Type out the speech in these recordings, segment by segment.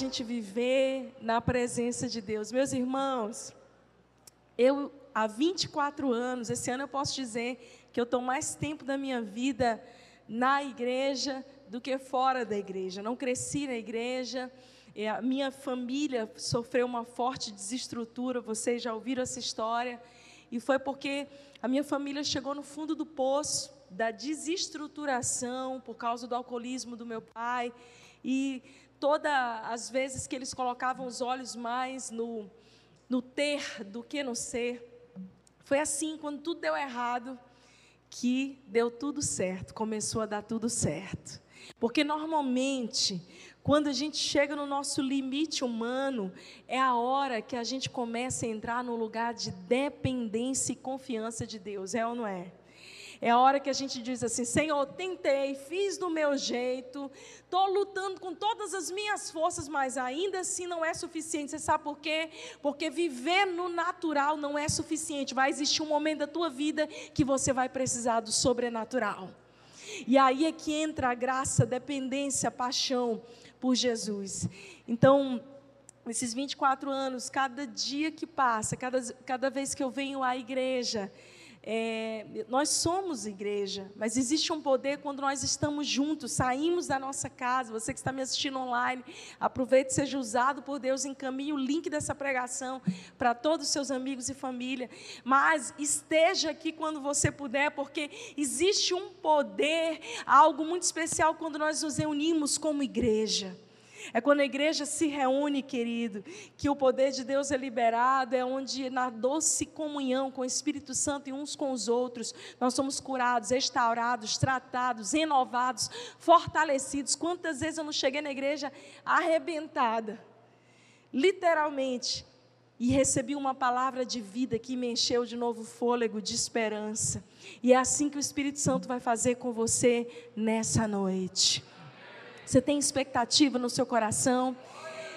gente viver na presença de Deus. Meus irmãos, eu há 24 anos, esse ano eu posso dizer que eu estou mais tempo da minha vida na igreja do que fora da igreja. Não cresci na igreja, a minha família sofreu uma forte desestrutura, vocês já ouviram essa história, e foi porque a minha família chegou no fundo do poço da desestruturação por causa do alcoolismo do meu pai, e todas as vezes que eles colocavam os olhos mais no, no ter do que no ser, foi assim, quando tudo deu errado, que deu tudo certo, começou a dar tudo certo. Porque normalmente, quando a gente chega no nosso limite humano, é a hora que a gente começa a entrar no lugar de dependência e confiança de Deus, é ou não é? É a hora que a gente diz assim: Senhor, tentei, fiz do meu jeito, estou lutando com todas as minhas forças, mas ainda assim não é suficiente. Você sabe por quê? Porque viver no natural não é suficiente. Vai existir um momento da tua vida que você vai precisar do sobrenatural. E aí é que entra a graça, a dependência, a paixão por Jesus. Então, nesses 24 anos, cada dia que passa, cada, cada vez que eu venho à igreja, é, nós somos igreja, mas existe um poder quando nós estamos juntos, saímos da nossa casa. Você que está me assistindo online, aproveite, seja usado por Deus, encaminhe o link dessa pregação para todos os seus amigos e família. Mas esteja aqui quando você puder, porque existe um poder, algo muito especial quando nós nos reunimos como igreja. É quando a igreja se reúne, querido, que o poder de Deus é liberado, é onde na doce comunhão com o Espírito Santo e uns com os outros, nós somos curados, restaurados, tratados, renovados, fortalecidos. Quantas vezes eu não cheguei na igreja arrebentada, literalmente, e recebi uma palavra de vida que me encheu de novo fôlego, de esperança. E é assim que o Espírito Santo vai fazer com você nessa noite. Você tem expectativa no seu coração?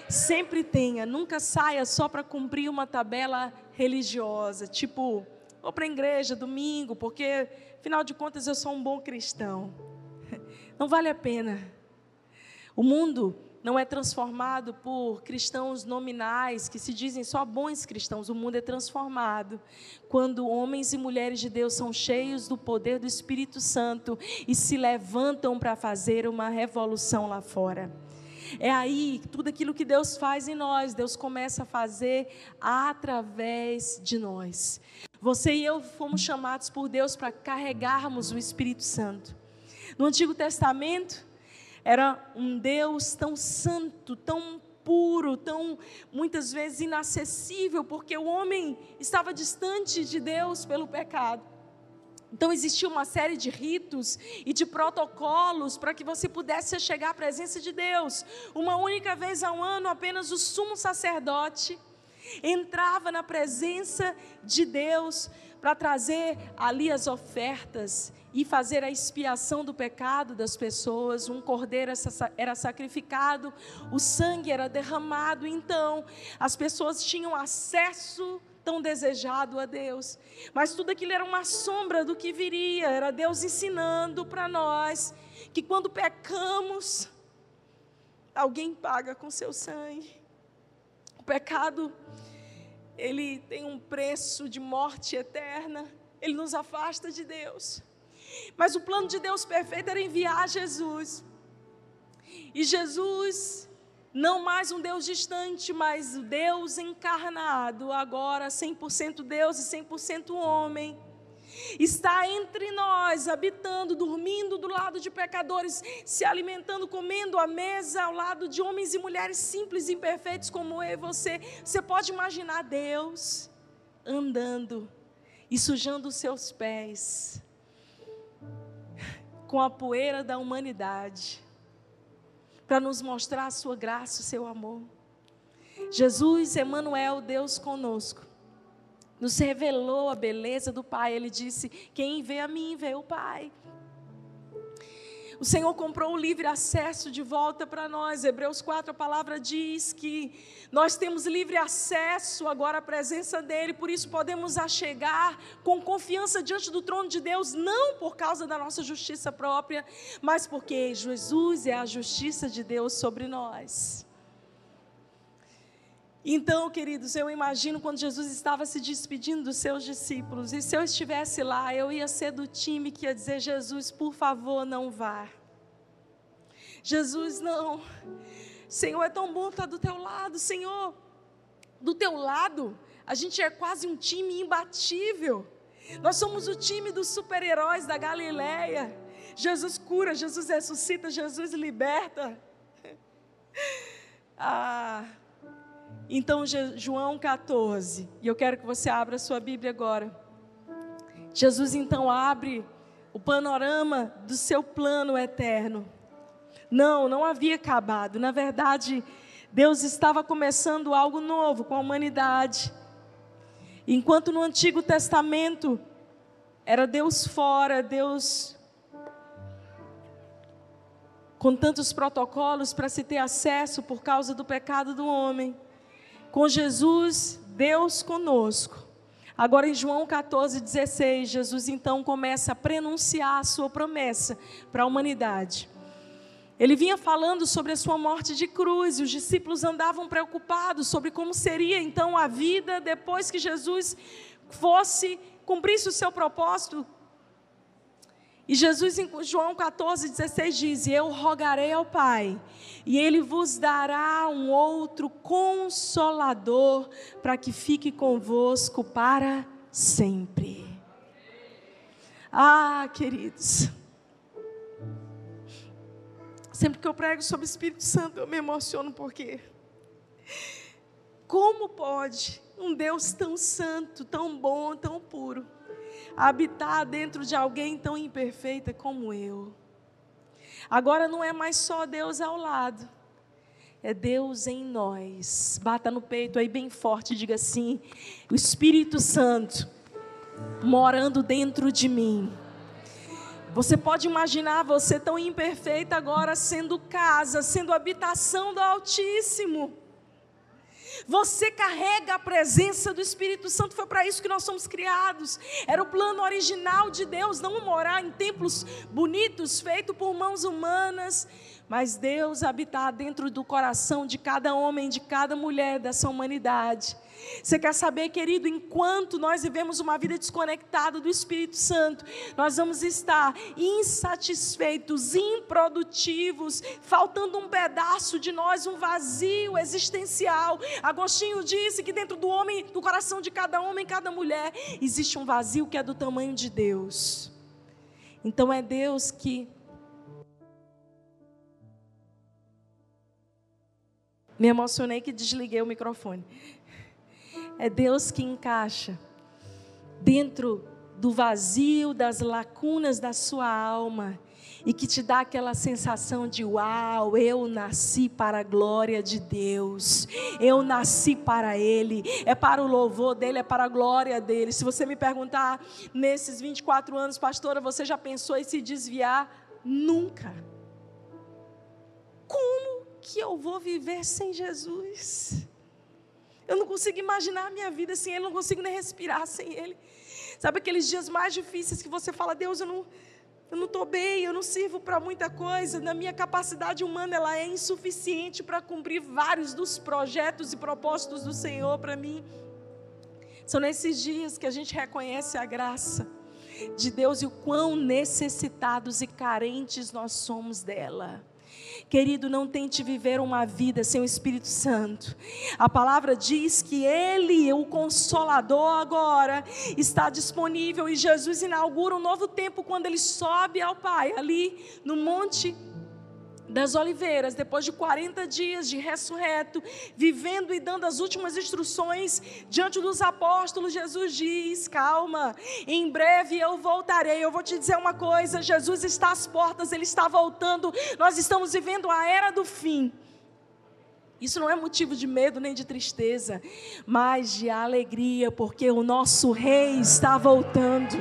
Sempre tenha, nunca saia só para cumprir uma tabela religiosa, tipo, vou para a igreja domingo, porque afinal de contas eu sou um bom cristão. Não vale a pena. O mundo não é transformado por cristãos nominais que se dizem só bons cristãos. O mundo é transformado quando homens e mulheres de Deus são cheios do poder do Espírito Santo e se levantam para fazer uma revolução lá fora. É aí tudo aquilo que Deus faz em nós, Deus começa a fazer através de nós. Você e eu fomos chamados por Deus para carregarmos o Espírito Santo. No Antigo Testamento, era um Deus tão santo, tão puro, tão muitas vezes inacessível, porque o homem estava distante de Deus pelo pecado. Então existia uma série de ritos e de protocolos para que você pudesse chegar à presença de Deus. Uma única vez ao ano, apenas o sumo sacerdote entrava na presença de Deus para trazer ali as ofertas e fazer a expiação do pecado das pessoas. Um cordeiro era sacrificado, o sangue era derramado, então as pessoas tinham acesso tão desejado a Deus. Mas tudo aquilo era uma sombra do que viria, era Deus ensinando para nós que quando pecamos, alguém paga com seu sangue. O pecado, ele tem um preço de morte eterna, ele nos afasta de Deus. Mas o plano de Deus perfeito era enviar Jesus. E Jesus, não mais um Deus distante, mas o Deus encarnado, agora 100% Deus e 100% homem, está entre nós, habitando, dormindo do lado de pecadores, se alimentando, comendo à mesa ao lado de homens e mulheres simples e imperfeitos como eu e você. Você pode imaginar Deus andando e sujando os seus pés com a poeira da humanidade, para nos mostrar a sua graça, o seu amor. Jesus, Emmanuel, Deus conosco, nos revelou a beleza do Pai. Ele disse: Quem vê a mim, vê o Pai. O Senhor comprou o livre acesso de volta para nós. Hebreus 4, a palavra diz que nós temos livre acesso agora à presença dEle, por isso podemos achegar com confiança diante do trono de Deus, não por causa da nossa justiça própria, mas porque Jesus é a justiça de Deus sobre nós. Então, queridos, eu imagino quando Jesus estava se despedindo dos seus discípulos, e se eu estivesse lá, eu ia ser do time que ia dizer: Jesus, por favor, não vá. Jesus, não. Senhor, é tão bom estar do teu lado, Senhor. Do teu lado, a gente é quase um time imbatível. Nós somos o time dos super-heróis da Galileia. Jesus cura, Jesus ressuscita, Jesus liberta. Ah, então, João 14, e eu quero que você abra a sua Bíblia agora. Jesus então abre o panorama do seu plano eterno. Não, não havia acabado. Na verdade, Deus estava começando algo novo com a humanidade. Enquanto no Antigo Testamento era Deus fora, Deus com tantos protocolos para se ter acesso por causa do pecado do homem com Jesus, Deus conosco. Agora em João 14, 16, Jesus então começa a prenunciar a sua promessa para a humanidade. Ele vinha falando sobre a sua morte de cruz, e os discípulos andavam preocupados sobre como seria então a vida depois que Jesus fosse cumprisse o seu propósito e Jesus em João 14, 16 diz: Eu rogarei ao Pai, e Ele vos dará um outro consolador, para que fique convosco para sempre. Ah, queridos, sempre que eu prego sobre o Espírito Santo, eu me emociono, porque como pode um Deus tão santo, tão bom, tão puro, habitar dentro de alguém tão imperfeita como eu. Agora não é mais só Deus ao lado, é Deus em nós. Bata no peito aí bem forte e diga assim: o Espírito Santo morando dentro de mim. Você pode imaginar você tão imperfeita agora sendo casa, sendo habitação do Altíssimo. Você carrega a presença do Espírito Santo, foi para isso que nós somos criados. Era o plano original de Deus, não morar em templos bonitos, feitos por mãos humanas, mas Deus habitar dentro do coração de cada homem, de cada mulher dessa humanidade. Você quer saber, querido, enquanto nós vivemos uma vida desconectada do Espírito Santo, nós vamos estar insatisfeitos, improdutivos, faltando um pedaço de nós, um vazio existencial. Agostinho disse que dentro do homem, do coração de cada homem, cada mulher, existe um vazio que é do tamanho de Deus. Então é Deus que Me emocionei que desliguei o microfone. É Deus que encaixa dentro do vazio, das lacunas da sua alma e que te dá aquela sensação de uau, eu nasci para a glória de Deus, eu nasci para Ele, é para o louvor dEle, é para a glória dEle. Se você me perguntar nesses 24 anos, pastora, você já pensou em se desviar? Nunca. Como que eu vou viver sem Jesus? Eu não consigo imaginar a minha vida sem Ele, não consigo nem respirar sem Ele. Sabe aqueles dias mais difíceis que você fala, Deus, eu não eu não estou bem, eu não sirvo para muita coisa, na minha capacidade humana ela é insuficiente para cumprir vários dos projetos e propósitos do Senhor para mim. São nesses dias que a gente reconhece a graça de Deus e o quão necessitados e carentes nós somos dela. Querido, não tente viver uma vida sem o Espírito Santo. A palavra diz que Ele, o Consolador, agora está disponível e Jesus inaugura um novo tempo quando Ele sobe ao Pai, ali no Monte das Oliveiras, depois de 40 dias de ressurreto, vivendo e dando as últimas instruções diante dos apóstolos, Jesus diz: Calma, em breve eu voltarei. Eu vou te dizer uma coisa: Jesus está às portas, ele está voltando. Nós estamos vivendo a era do fim. Isso não é motivo de medo nem de tristeza, mas de alegria, porque o nosso Rei está voltando.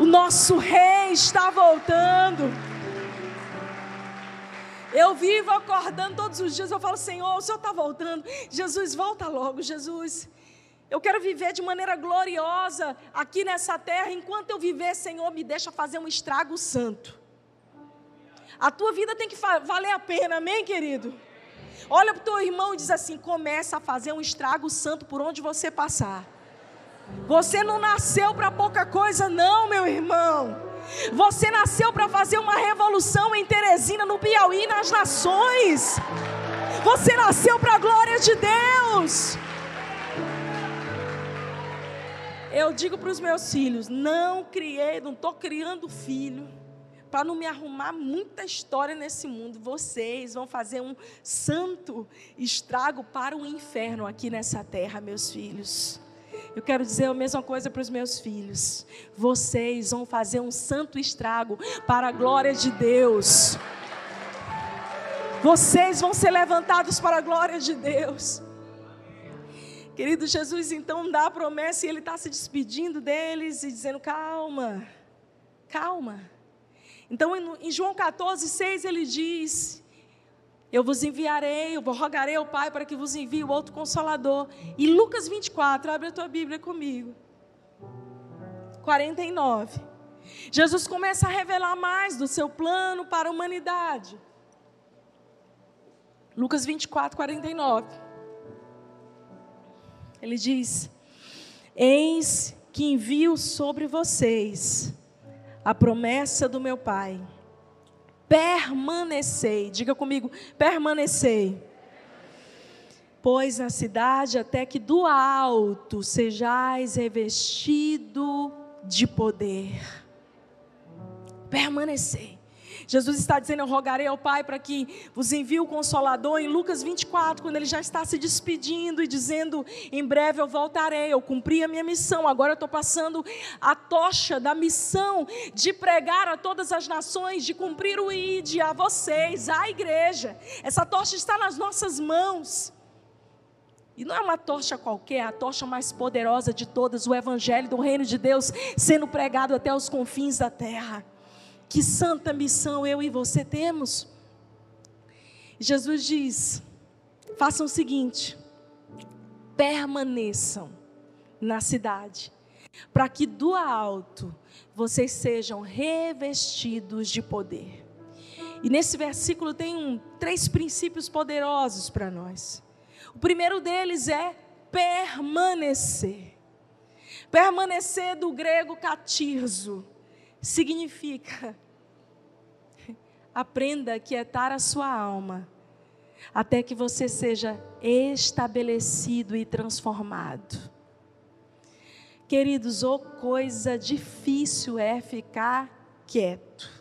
O nosso Rei está voltando. Eu vivo acordando todos os dias, eu falo, Senhor, o Senhor está voltando. Jesus, volta logo, Jesus. Eu quero viver de maneira gloriosa aqui nessa terra. Enquanto eu viver, Senhor, me deixa fazer um estrago santo. A tua vida tem que valer a pena, amém, querido? Olha para o teu irmão e diz assim: começa a fazer um estrago santo por onde você passar. Você não nasceu para pouca coisa, não, meu irmão. Você nasceu para fazer uma revolução em Teresina, no Piauí, nas nações. Você nasceu para a glória de Deus. Eu digo para os meus filhos: não criei, não estou criando filho para não me arrumar muita história nesse mundo. Vocês vão fazer um santo estrago para o inferno aqui nessa terra, meus filhos. Eu quero dizer a mesma coisa para os meus filhos. Vocês vão fazer um santo estrago para a glória de Deus. Vocês vão ser levantados para a glória de Deus. Querido Jesus, então dá a promessa e ele está se despedindo deles e dizendo: calma, calma. Então em João 14, 6 ele diz: eu vos enviarei, eu rogarei ao Pai para que vos envie o outro consolador. E Lucas 24, abre a tua Bíblia comigo. 49. Jesus começa a revelar mais do seu plano para a humanidade. Lucas 24, 49. Ele diz: Eis que envio sobre vocês a promessa do meu Pai permanecei. Diga comigo, permanecei. Pois na cidade, até que do alto sejais revestido de poder. Permanecei. Jesus está dizendo: Eu rogarei ao Pai para que vos envie o Consolador. Em Lucas 24, quando ele já está se despedindo e dizendo: Em breve eu voltarei, eu cumpri a minha missão. Agora eu estou passando a tocha da missão de pregar a todas as nações, de cumprir o ID a vocês, à igreja. Essa tocha está nas nossas mãos. E não é uma tocha qualquer, a tocha mais poderosa de todas, o Evangelho do Reino de Deus sendo pregado até os confins da terra. Que santa missão eu e você temos? Jesus diz: façam o seguinte, permaneçam na cidade, para que do alto vocês sejam revestidos de poder. E nesse versículo tem um, três princípios poderosos para nós. O primeiro deles é permanecer. Permanecer do grego catirzo significa aprenda a quietar a sua alma, até que você seja estabelecido e transformado. Queridos, ou coisa difícil é ficar quieto.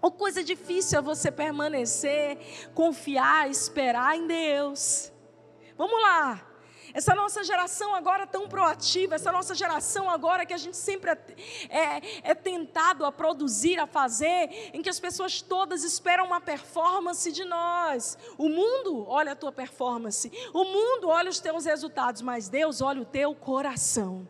Ou coisa difícil é você permanecer, confiar, esperar em Deus. Vamos lá. Essa nossa geração agora tão proativa, essa nossa geração agora que a gente sempre é, é, é, tentado a produzir, a fazer, em que as pessoas todas esperam uma performance de nós. O mundo olha a tua performance, o mundo olha os teus resultados, mas Deus olha o teu coração.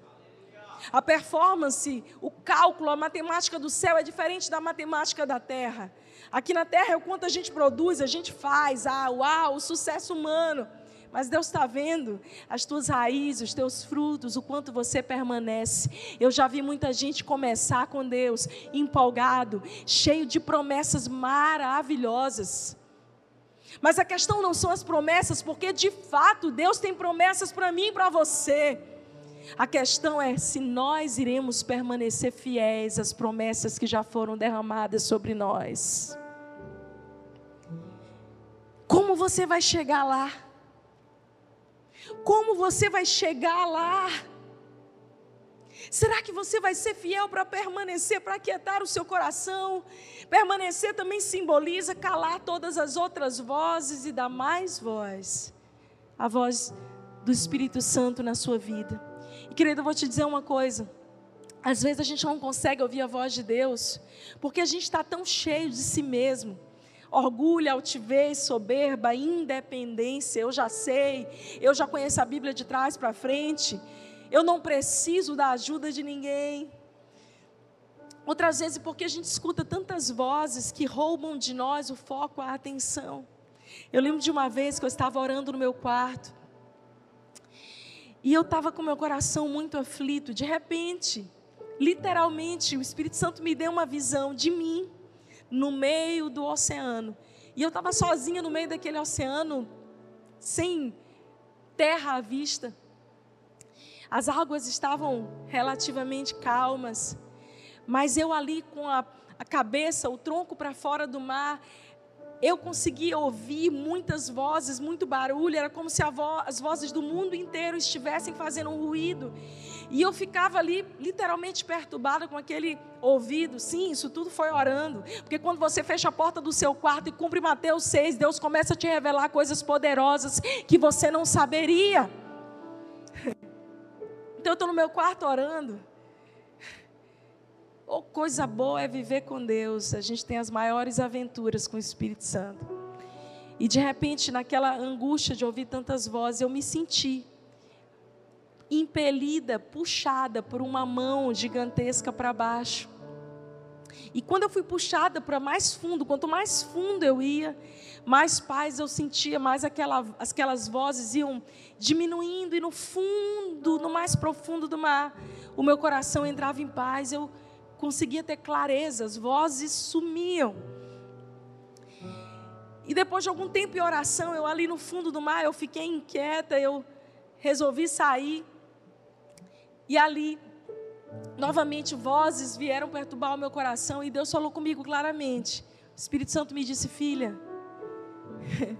A performance, o cálculo, a matemática do céu é diferente da matemática da terra. Aqui na terra é o quanto a gente produz, a gente faz, ah, uau, o sucesso humano. Mas Deus está vendo as tuas raízes, os teus frutos, o quanto você permanece. Eu já vi muita gente começar com Deus empolgado, cheio de promessas maravilhosas. Mas a questão não são as promessas, porque de fato Deus tem promessas para mim e para você. A questão é se nós iremos permanecer fiéis às promessas que já foram derramadas sobre nós. Como você vai chegar lá? Como você vai chegar lá? Será que você vai ser fiel para permanecer, para aquietar o seu coração? Permanecer também simboliza calar todas as outras vozes e dar mais voz, a voz do Espírito Santo na sua vida. E querido, eu vou te dizer uma coisa. Às vezes a gente não consegue ouvir a voz de Deus, porque a gente está tão cheio de si mesmo orgulho, altivez, soberba, independência. Eu já sei, eu já conheço a Bíblia de trás para frente. Eu não preciso da ajuda de ninguém. Outras vezes, porque a gente escuta tantas vozes que roubam de nós o foco, a atenção. Eu lembro de uma vez que eu estava orando no meu quarto. E eu estava com meu coração muito aflito. De repente, literalmente, o Espírito Santo me deu uma visão de mim no meio do oceano. E eu estava sozinha no meio daquele oceano, sem terra à vista. As águas estavam relativamente calmas, mas eu ali com a, a cabeça, o tronco para fora do mar, eu conseguia ouvir muitas vozes, muito barulho, era como se vo as vozes do mundo inteiro estivessem fazendo um ruído. E eu ficava ali literalmente perturbada com aquele ouvido. Sim, isso tudo foi orando. Porque quando você fecha a porta do seu quarto e cumpre Mateus 6, Deus começa a te revelar coisas poderosas que você não saberia. Então eu estou no meu quarto orando. Oh, coisa boa é viver com Deus. A gente tem as maiores aventuras com o Espírito Santo. E de repente, naquela angústia de ouvir tantas vozes, eu me senti impelida, puxada por uma mão gigantesca para baixo. E quando eu fui puxada para mais fundo, quanto mais fundo eu ia, mais paz eu sentia, mais aquela, aquelas vozes iam diminuindo, e no fundo, no mais profundo do mar, o meu coração entrava em paz. Eu conseguia ter clareza, as vozes sumiam. E depois de algum tempo em oração, eu ali no fundo do mar, eu fiquei inquieta, eu resolvi sair. E ali, novamente, vozes vieram perturbar o meu coração e Deus falou comigo claramente. O Espírito Santo me disse: Filha,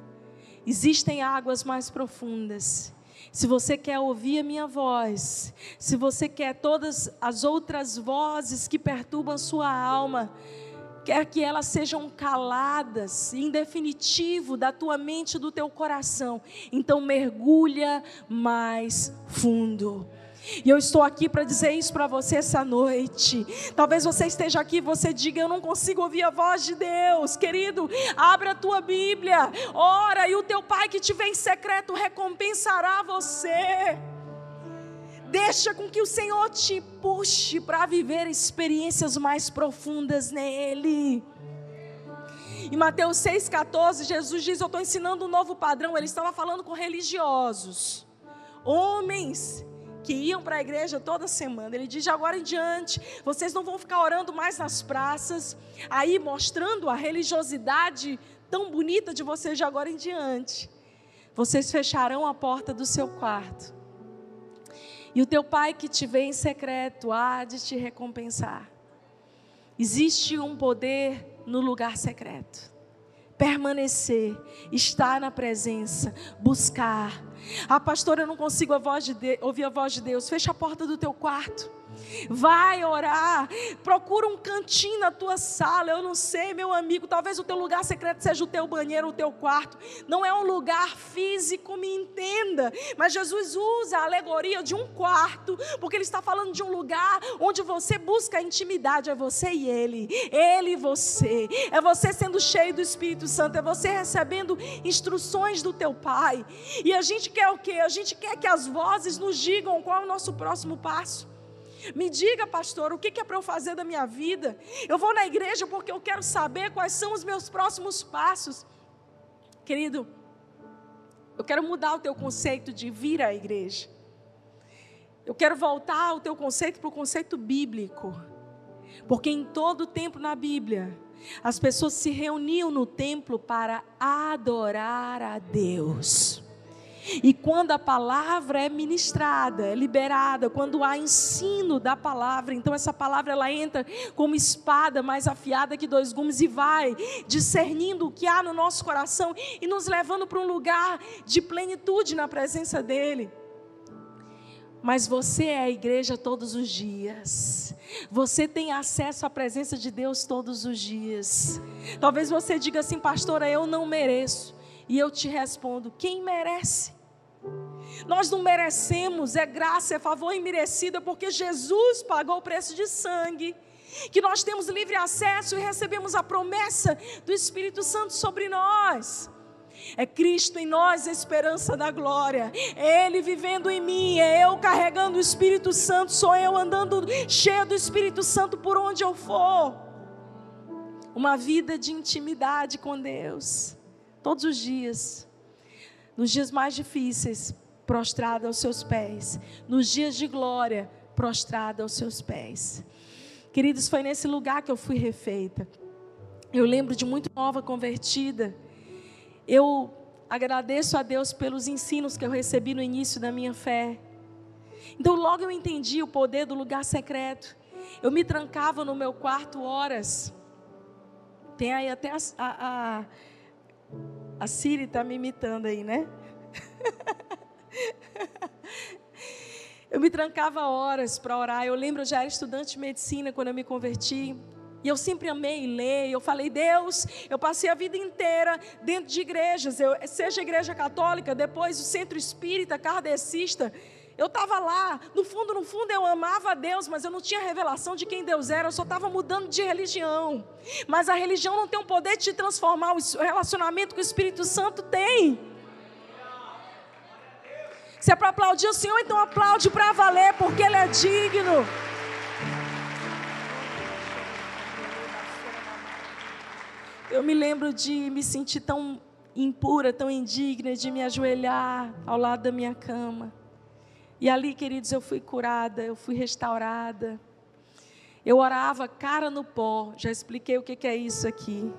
existem águas mais profundas se você quer ouvir a minha voz, se você quer todas as outras vozes que perturbam sua alma, quer que elas sejam caladas, em definitivo, da tua mente e do teu coração, então mergulha mais fundo. E eu estou aqui para dizer isso para você essa noite. Talvez você esteja aqui e você diga: Eu não consigo ouvir a voz de Deus. Querido, abre a tua Bíblia, ora, e o teu Pai que te vem em secreto recompensará você. Deixa com que o Senhor te puxe para viver experiências mais profundas nele. Em Mateus 6,14, Jesus diz: Eu estou ensinando um novo padrão. Ele estava falando com religiosos, homens que iam para a igreja toda semana. Ele diz: agora em diante, vocês não vão ficar orando mais nas praças, aí mostrando a religiosidade tão bonita de vocês de agora em diante. Vocês fecharão a porta do seu quarto. E o teu pai que te vê em secreto há de te recompensar. Existe um poder no lugar secreto permanecer, estar na presença, buscar. Ah, pastor, eu não consigo a de ouvir a voz de Deus. Fecha a porta do teu quarto. Vai orar, procura um cantinho na tua sala. Eu não sei, meu amigo, talvez o teu lugar secreto seja o teu banheiro, o teu quarto. Não é um lugar físico, me entenda. Mas Jesus usa a alegoria de um quarto, porque ele está falando de um lugar onde você busca a intimidade, é você e ele, ele e você. É você sendo cheio do Espírito Santo, é você recebendo instruções do teu Pai. E a gente quer o quê? A gente quer que as vozes nos digam qual é o nosso próximo passo. Me diga, pastor, o que é para eu fazer da minha vida? Eu vou na igreja porque eu quero saber quais são os meus próximos passos. Querido, eu quero mudar o teu conceito de vir à igreja. Eu quero voltar o teu conceito para o conceito bíblico. Porque em todo o tempo na Bíblia, as pessoas se reuniam no templo para adorar a Deus. E quando a palavra é ministrada, é liberada, quando há ensino da palavra, então essa palavra ela entra como espada mais afiada que dois gumes e vai discernindo o que há no nosso coração e nos levando para um lugar de plenitude na presença dele. Mas você é a igreja todos os dias. Você tem acesso à presença de Deus todos os dias. Talvez você diga assim, pastora, eu não mereço. E eu te respondo: quem merece? Nós não merecemos, é graça, é favor imerecido, é porque Jesus pagou o preço de sangue. Que nós temos livre acesso e recebemos a promessa do Espírito Santo sobre nós. É Cristo em nós a esperança da glória. É Ele vivendo em mim, é eu carregando o Espírito Santo, sou eu andando cheio do Espírito Santo por onde eu for. Uma vida de intimidade com Deus todos os dias, nos dias mais difíceis, prostrada aos seus pés, nos dias de glória, prostrada aos seus pés. Queridos, foi nesse lugar que eu fui refeita. Eu lembro de muito nova convertida, Eu agradeço a Deus pelos ensinos que eu recebi no início da minha fé. Então, logo eu entendi o poder do lugar secreto. Eu me trancava no meu quarto horas. Tem aí até a, a, a Siri está me imitando aí, né? eu me trancava horas para orar. Eu lembro, eu já era estudante de medicina quando eu me converti. E eu sempre amei ler. Eu falei, Deus, eu passei a vida inteira dentro de igrejas, eu, seja igreja católica, depois o centro espírita, kardecista. Eu estava lá, no fundo, no fundo eu amava a Deus, mas eu não tinha revelação de quem Deus era, eu só estava mudando de religião. Mas a religião não tem o poder de te transformar, o relacionamento que o Espírito Santo tem. Se é para aplaudir o Senhor, então aplaude para valer, porque Ele é digno. Eu me lembro de me sentir tão impura, tão indigna, de me ajoelhar ao lado da minha cama e ali, queridos, eu fui curada, eu fui restaurada. Eu orava cara no pó, já expliquei o que é isso aqui.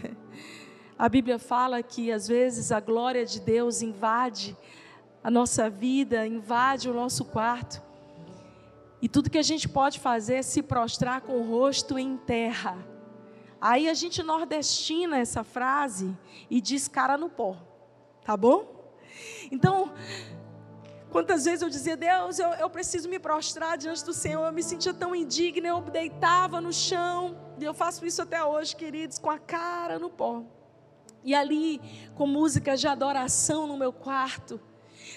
A Bíblia fala que às vezes a glória de Deus invade a nossa vida, invade o nosso quarto. E tudo que a gente pode fazer é se prostrar com o rosto em terra. Aí a gente nordestina essa frase e diz cara no pó, tá bom? Então, Quantas vezes eu dizia, Deus, eu, eu preciso me prostrar diante do Senhor, eu me sentia tão indigna, eu deitava no chão, e eu faço isso até hoje, queridos, com a cara no pó. E ali, com música de adoração no meu quarto,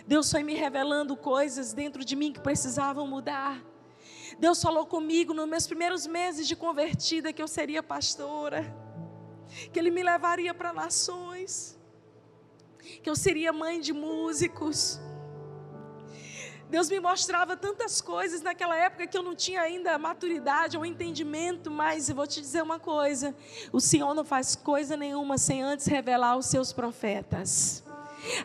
Deus foi me revelando coisas dentro de mim que precisavam mudar. Deus falou comigo nos meus primeiros meses de convertida que eu seria pastora, que Ele me levaria para nações, que eu seria mãe de músicos Deus me mostrava tantas coisas naquela época que eu não tinha ainda maturidade ou entendimento, mas eu vou te dizer uma coisa: o Senhor não faz coisa nenhuma sem antes revelar os seus profetas.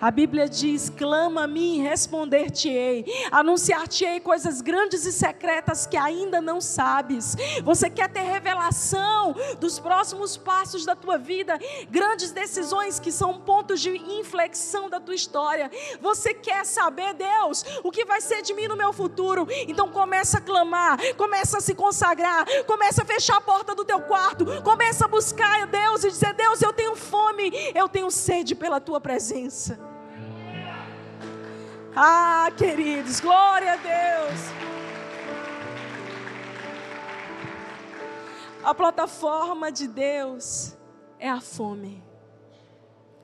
A Bíblia diz: clama a mim, responder-te-ei, anunciar-te-ei coisas grandes e secretas que ainda não sabes. Você quer ter revelação dos próximos passos da tua vida, grandes decisões que são pontos de inflexão da tua história. Você quer saber, Deus, o que vai ser de mim no meu futuro? Então começa a clamar, começa a se consagrar, começa a fechar a porta do teu quarto, começa a buscar a Deus e dizer: Deus, eu tenho fome, eu tenho sede pela tua presença. Ah, queridos, glória a Deus. A plataforma de Deus é a fome,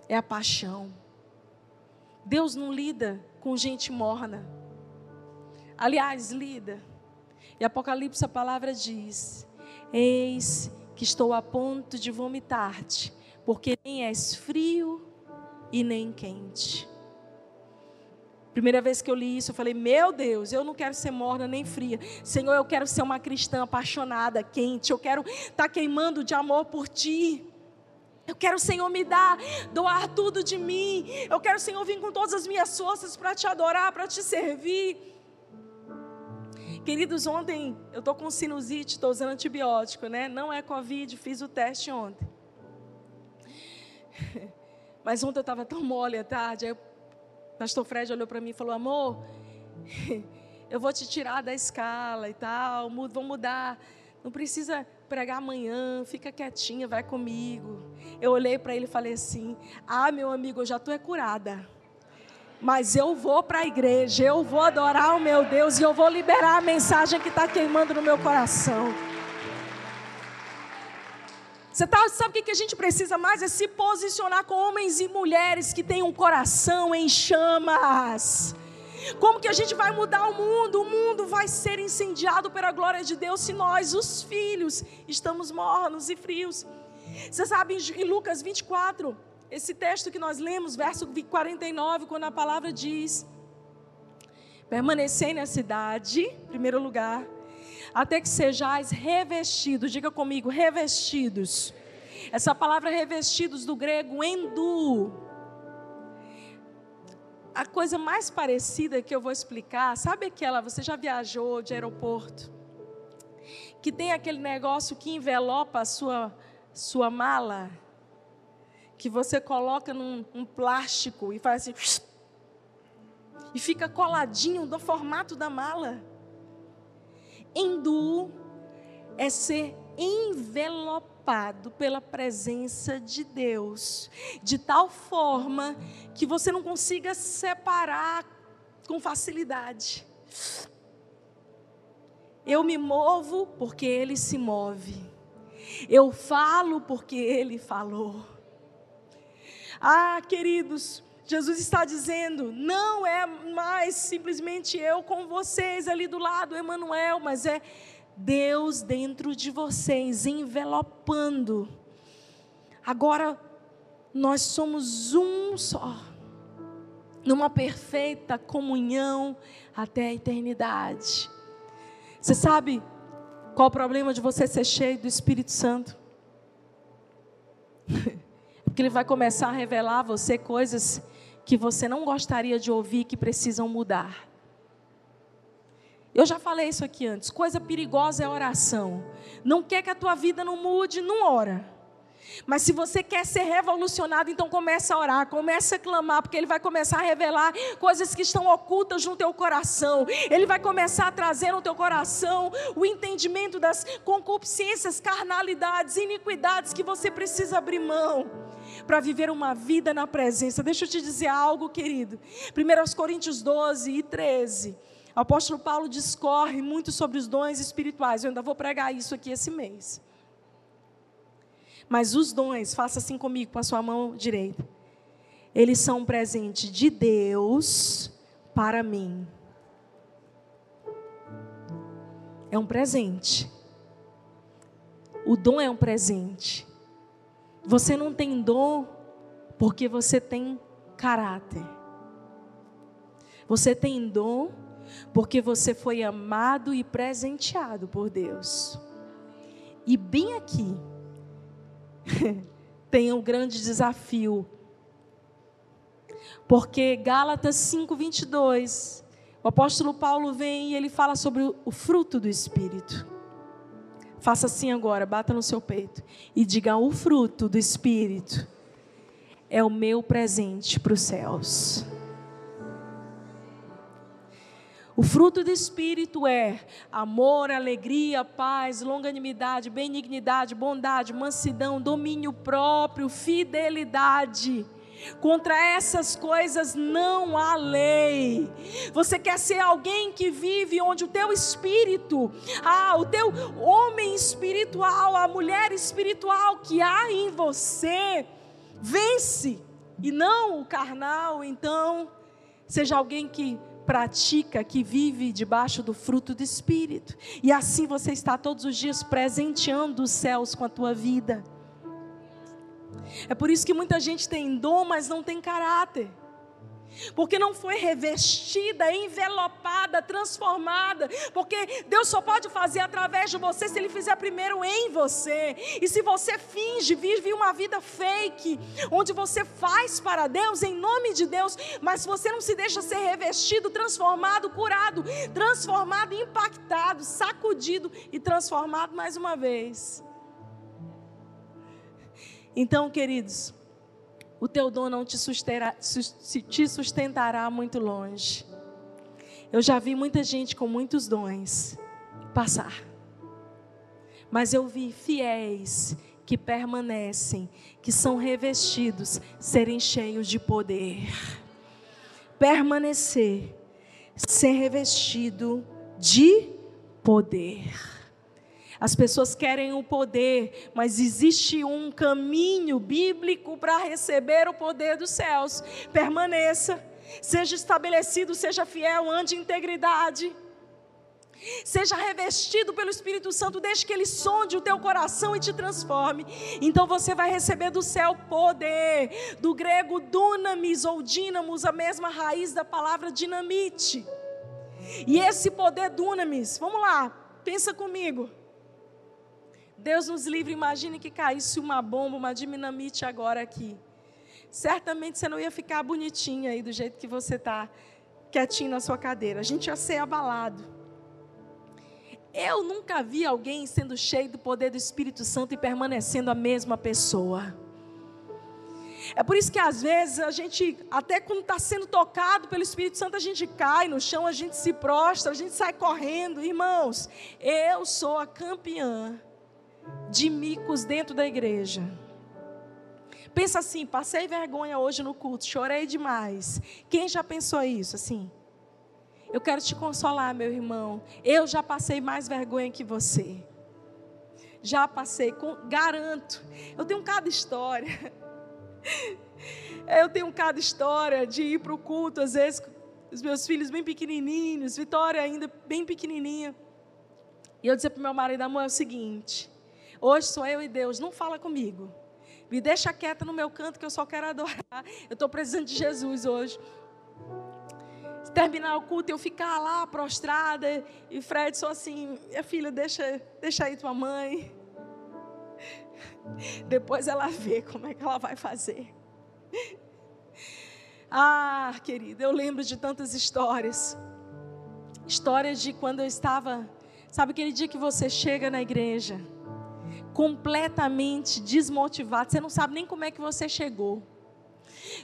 é a paixão. Deus não lida com gente morna. Aliás, lida. E Apocalipse a palavra diz: Eis que estou a ponto de vomitar-te, porque nem és frio e nem quente. Primeira vez que eu li isso, eu falei: Meu Deus, eu não quero ser morna nem fria. Senhor, eu quero ser uma cristã apaixonada, quente. Eu quero estar tá queimando de amor por Ti. Eu quero, Senhor, me dar, doar tudo de mim. Eu quero, Senhor, vir com todas as minhas forças para te adorar, para te servir. Queridos, ontem eu estou com sinusite, estou usando antibiótico, né? Não é Covid, fiz o teste ontem. Mas ontem eu estava tão mole à tarde, aí o pastor Fred olhou para mim e falou: Amor, eu vou te tirar da escala e tal, vou mudar. Não precisa pregar amanhã, fica quietinha, vai comigo. Eu olhei para ele e falei assim: Ah, meu amigo, eu já estou é curada. Mas eu vou para a igreja, eu vou adorar o meu Deus e eu vou liberar a mensagem que está queimando no meu coração. Você tá, sabe o que a gente precisa mais? É se posicionar com homens e mulheres que têm um coração em chamas. Como que a gente vai mudar o mundo? O mundo vai ser incendiado pela glória de Deus se nós, os filhos, estamos mornos e frios. Você sabe em Lucas 24, esse texto que nós lemos, verso 49, quando a palavra diz: Permanecei na cidade, primeiro lugar, até que sejais revestidos. Diga comigo, revestidos. Essa palavra revestidos do grego endu. A coisa mais parecida que eu vou explicar, sabe aquela, você já viajou de aeroporto? Que tem aquele negócio que envelopa a sua, sua mala? que você coloca num um plástico e faz assim. E fica coladinho no formato da mala. Endu é ser envelopado pela presença de Deus, de tal forma que você não consiga separar com facilidade. Eu me movo porque Ele se move. Eu falo porque Ele falou. Ah, queridos, Jesus está dizendo: não é mais simplesmente eu com vocês ali do lado, Emanuel, mas é Deus dentro de vocês, envelopando. Agora nós somos um só, numa perfeita comunhão até a eternidade. Você sabe qual o problema de você ser cheio do Espírito Santo? Porque ele vai começar a revelar a você coisas que você não gostaria de ouvir que precisam mudar. Eu já falei isso aqui antes. Coisa perigosa é oração. Não quer que a tua vida não mude, não ora. Mas se você quer ser revolucionado, então começa a orar, começa a clamar, porque ele vai começar a revelar coisas que estão ocultas no teu coração. Ele vai começar a trazer no teu coração o entendimento das concupiscências, carnalidades, iniquidades que você precisa abrir mão para viver uma vida na presença. Deixa eu te dizer algo, querido. 1 Coríntios 12 e 13. O apóstolo Paulo discorre muito sobre os dons espirituais. Eu ainda vou pregar isso aqui esse mês. Mas os dons, faça assim comigo, com a sua mão direita. Eles são um presente de Deus para mim. É um presente. O dom é um presente. Você não tem dom porque você tem caráter. Você tem dom porque você foi amado e presenteado por Deus. E bem aqui, tem um grande desafio. Porque Gálatas 5:22, o apóstolo Paulo vem e ele fala sobre o fruto do espírito. Faça assim agora, bata no seu peito e diga: "O fruto do espírito é o meu presente para os céus." O fruto do Espírito é amor, alegria, paz, longanimidade, benignidade, bondade, mansidão, domínio próprio, fidelidade. Contra essas coisas não há lei. Você quer ser alguém que vive onde o teu espírito, ah, o teu homem espiritual, a mulher espiritual que há em você, vence e não o carnal. Então, seja alguém que pratica, que vive debaixo do fruto do Espírito. E assim você está todos os dias presenteando os céus com a tua vida. É por isso que muita gente tem dom, mas não tem caráter porque não foi revestida, envelopada, transformada, porque Deus só pode fazer através de você se Ele fizer primeiro em você. E se você finge, vive uma vida fake, onde você faz para Deus, em nome de Deus, mas você não se deixa ser revestido, transformado, curado, transformado, impactado, sacudido e transformado mais uma vez. Então, queridos, o teu dom não te sustentará, te sustentará muito longe. Eu já vi muita gente com muitos dons passar, mas eu vi fiéis que permanecem, que são revestidos, serem cheios de poder. Permanecer, ser revestido de poder. As pessoas querem o poder, mas existe um caminho bíblico para receber o poder dos céus. Permaneça, seja estabelecido, seja fiel, ande em integridade. Seja revestido pelo Espírito Santo, deixe que ele sonde o teu coração e te transforme. Então você vai receber do céu poder, do grego dunamis ou dínamos, a mesma raiz da palavra dinamite. E esse poder dunamis, vamos lá, pensa comigo. Deus nos livre, imagine que caísse uma bomba, uma dinamite agora aqui. Certamente você não ia ficar bonitinha aí do jeito que você está, quietinho na sua cadeira. A gente ia ser abalado. Eu nunca vi alguém sendo cheio do poder do Espírito Santo e permanecendo a mesma pessoa. É por isso que às vezes a gente, até quando está sendo tocado pelo Espírito Santo, a gente cai no chão, a gente se prostra, a gente sai correndo. Irmãos, eu sou a campeã de micos dentro da igreja. Pensa assim, passei vergonha hoje no culto, chorei demais. Quem já pensou isso assim? Eu quero te consolar, meu irmão. Eu já passei mais vergonha que você. Já passei, com, garanto. Eu tenho cada história. Eu tenho cada história de ir para o culto, às vezes, os meus filhos bem pequenininhos, Vitória ainda bem pequenininha. E eu dizia para o meu marido, amor, é o seguinte: hoje sou eu e Deus, não fala comigo. Me deixa quieta no meu canto que eu só quero adorar. Eu estou precisando de Jesus hoje terminar o culto, eu ficar lá prostrada, e Fred só assim, minha filha, deixa, deixa aí tua mãe. Depois ela vê como é que ela vai fazer. Ah, querida, eu lembro de tantas histórias. Histórias de quando eu estava, sabe aquele dia que você chega na igreja, completamente desmotivado, você não sabe nem como é que você chegou.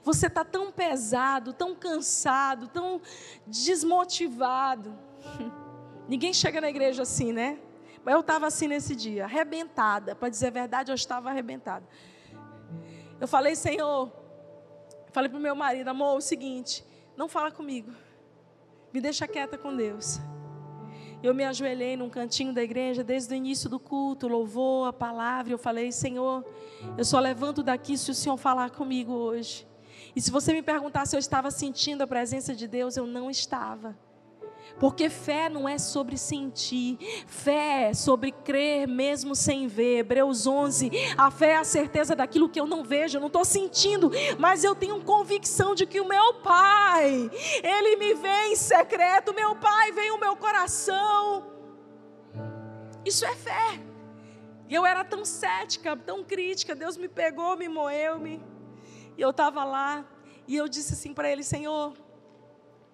Você está tão pesado, tão cansado, tão desmotivado. Ninguém chega na igreja assim, né? Eu estava assim nesse dia, arrebentada. Para dizer a verdade, eu estava arrebentada. Eu falei, Senhor, falei para o meu marido, amor, é o seguinte, não fala comigo. Me deixa quieta com Deus. Eu me ajoelhei num cantinho da igreja desde o início do culto, louvou a palavra. Eu falei, Senhor, eu só levanto daqui se o Senhor falar comigo hoje. E se você me perguntar se eu estava sentindo a presença de Deus, eu não estava. Porque fé não é sobre sentir, fé é sobre crer mesmo sem ver. Hebreus 11, a fé é a certeza daquilo que eu não vejo, eu não estou sentindo, mas eu tenho convicção de que o meu Pai, Ele me vê em secreto, meu Pai vem o meu coração. Isso é fé. E eu era tão cética, tão crítica, Deus me pegou, me moeu, me e eu estava lá e eu disse assim para ele: Senhor,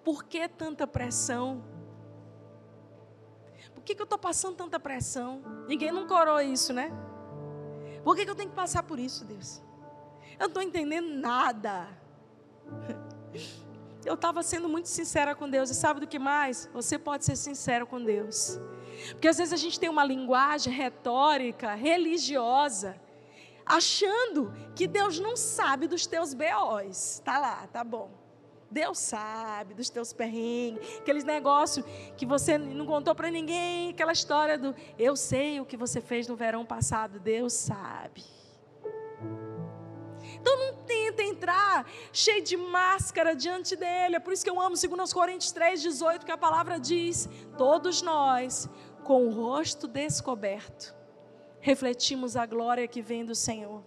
por que tanta pressão? Por que, que eu estou passando tanta pressão? Ninguém nunca orou isso, né? Por que, que eu tenho que passar por isso, Deus? Eu não estou entendendo nada. Eu estava sendo muito sincera com Deus. E sabe do que mais? Você pode ser sincero com Deus. Porque às vezes a gente tem uma linguagem retórica, religiosa achando que Deus não sabe dos teus BOs. Tá lá, tá bom. Deus sabe dos teus perrengues, aqueles negócios que você não contou para ninguém, aquela história do eu sei o que você fez no verão passado, Deus sabe. Então não tenta entrar cheio de máscara diante dele. É por isso que eu amo 2 Coríntios 3,18, que a palavra diz: todos nós, com o rosto descoberto, refletimos a glória que vem do Senhor.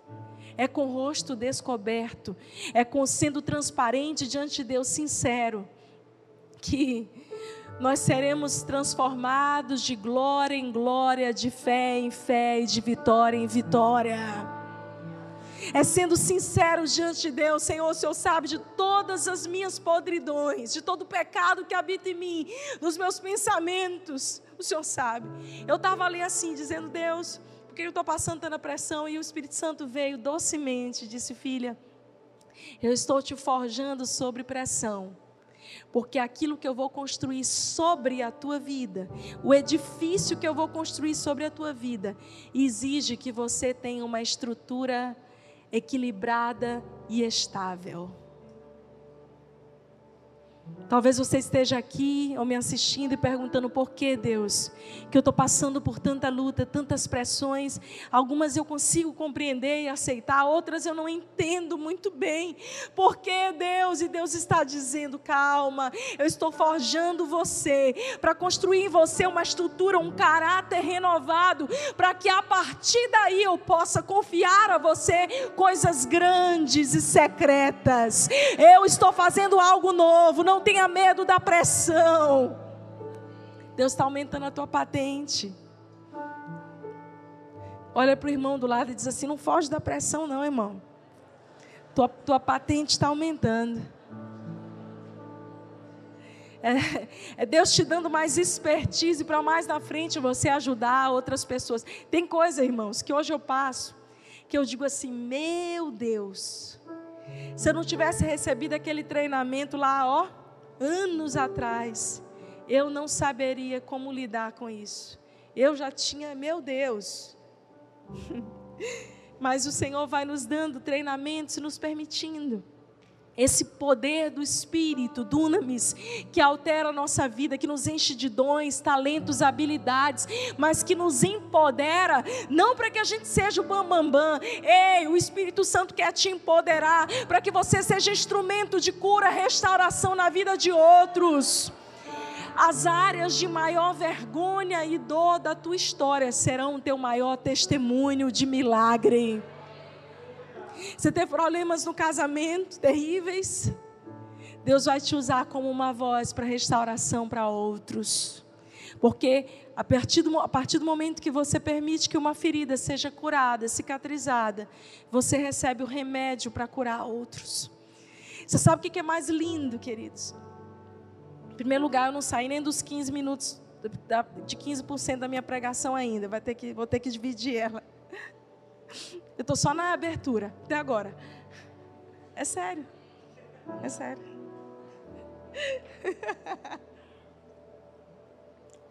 É com o rosto descoberto, é com sendo transparente diante de Deus, sincero, que nós seremos transformados de glória em glória, de fé em fé e de vitória em vitória. É sendo sincero diante de Deus, Senhor, o Senhor sabe de todas as minhas podridões, de todo o pecado que habita em mim, dos meus pensamentos, o Senhor sabe. Eu estava ali assim, dizendo, Deus, porque eu estou passando tanta pressão. E o Espírito Santo veio docemente disse: Filha, eu estou te forjando sobre pressão. Porque aquilo que eu vou construir sobre a tua vida, o edifício que eu vou construir sobre a tua vida, exige que você tenha uma estrutura equilibrada e estável. Talvez você esteja aqui ou me assistindo e perguntando por que, Deus, que eu estou passando por tanta luta, tantas pressões. Algumas eu consigo compreender e aceitar, outras eu não entendo muito bem. Por que, Deus? E Deus está dizendo: calma, eu estou forjando você para construir em você uma estrutura, um caráter renovado, para que a partir daí eu possa confiar a você coisas grandes e secretas. Eu estou fazendo algo novo, não tenha medo da pressão. Deus está aumentando a tua patente. Olha para o irmão do lado e diz assim: não foge da pressão, não, irmão. Tua, tua patente está aumentando. É, é, Deus te dando mais expertise para mais na frente você ajudar outras pessoas. Tem coisa, irmãos, que hoje eu passo, que eu digo assim: meu Deus, Se eu não tivesse recebido aquele treinamento lá, ó, anos atrás, eu não saberia como lidar com isso. Eu já tinha, meu Deus. Mas o Senhor vai nos dando treinamentos nos permitindo esse poder do Espírito, dunamis, que altera a nossa vida, que nos enche de dons, talentos, habilidades, mas que nos empodera, não para que a gente seja o bambambam, bam, bam. ei, o Espírito Santo quer te empoderar, para que você seja instrumento de cura, restauração na vida de outros. As áreas de maior vergonha e dor da tua história serão o teu maior testemunho de milagre. Você tem problemas no casamento terríveis? Deus vai te usar como uma voz para restauração para outros. Porque a partir, do, a partir do momento que você permite que uma ferida seja curada, cicatrizada, você recebe o remédio para curar outros. Você sabe o que é mais lindo, queridos? Em primeiro lugar, eu não saí nem dos 15 minutos, de 15% da minha pregação ainda. Vai ter que, vou ter que dividir ela. Eu estou só na abertura, até agora. É sério. É sério.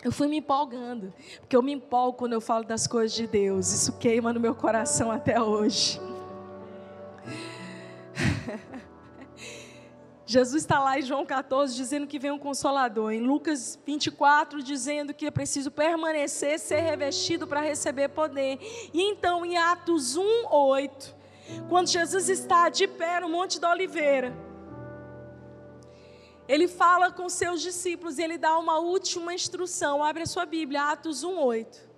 Eu fui me empolgando, porque eu me empolgo quando eu falo das coisas de Deus. Isso queima no meu coração até hoje. Jesus está lá em João 14 dizendo que vem um consolador. Em Lucas 24 dizendo que é preciso permanecer, ser revestido para receber poder. E então em Atos 1, 8, quando Jesus está de pé no Monte da Oliveira, ele fala com seus discípulos e ele dá uma última instrução. Abre a sua Bíblia, Atos 1, 8.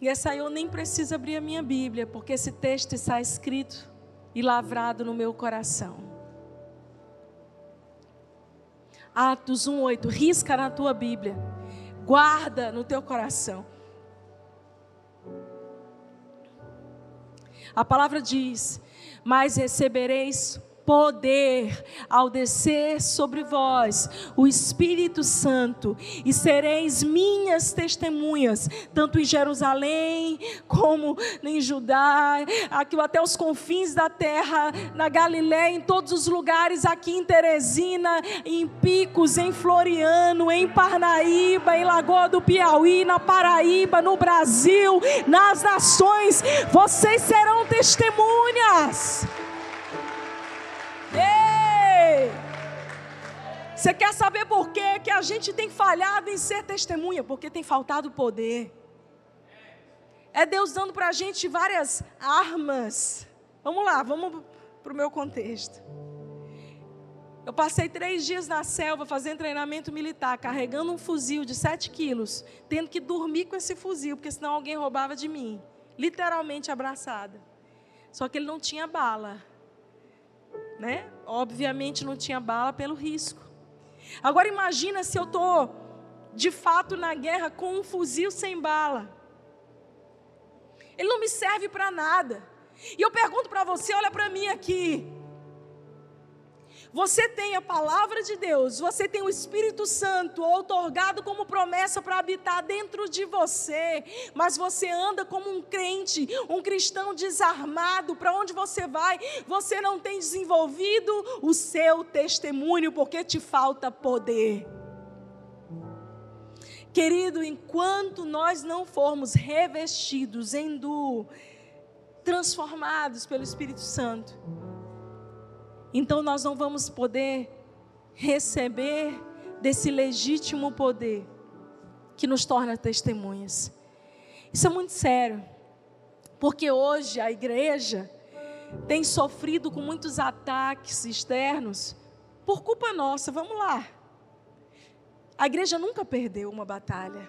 E essa eu nem preciso abrir a minha Bíblia, porque esse texto está escrito e lavrado no meu coração. Atos 1:8, risca na tua Bíblia. Guarda no teu coração. A palavra diz: "Mas recebereis poder ao descer sobre vós o Espírito Santo, e sereis minhas testemunhas, tanto em Jerusalém como em Judá, aqui até os confins da terra, na Galiléia, em todos os lugares, aqui em Teresina, em Picos, em Floriano, em Parnaíba, em Lagoa do Piauí, na Paraíba, no Brasil, nas nações, vocês serão testemunhas. Ei! Você quer saber por quê? que a gente tem falhado em ser testemunha? Porque tem faltado poder. É Deus dando para a gente várias armas. Vamos lá, vamos para o meu contexto. Eu passei três dias na selva fazendo treinamento militar, carregando um fuzil de 7 quilos, tendo que dormir com esse fuzil, porque senão alguém roubava de mim. Literalmente abraçada. Só que ele não tinha bala né? Obviamente não tinha bala pelo risco. Agora imagina se eu estou de fato na guerra com um fuzil sem bala. Ele não me serve para nada. E eu pergunto para você, olha para mim aqui. Você tem a palavra de Deus, você tem o Espírito Santo outorgado como promessa para habitar dentro de você, mas você anda como um crente, um cristão desarmado, para onde você vai, você não tem desenvolvido o seu testemunho porque te falta poder. Querido, enquanto nós não formos revestidos, endo transformados pelo Espírito Santo, então nós não vamos poder receber desse legítimo poder que nos torna testemunhas. Isso é muito sério, porque hoje a igreja tem sofrido com muitos ataques externos por culpa nossa. Vamos lá. A igreja nunca perdeu uma batalha.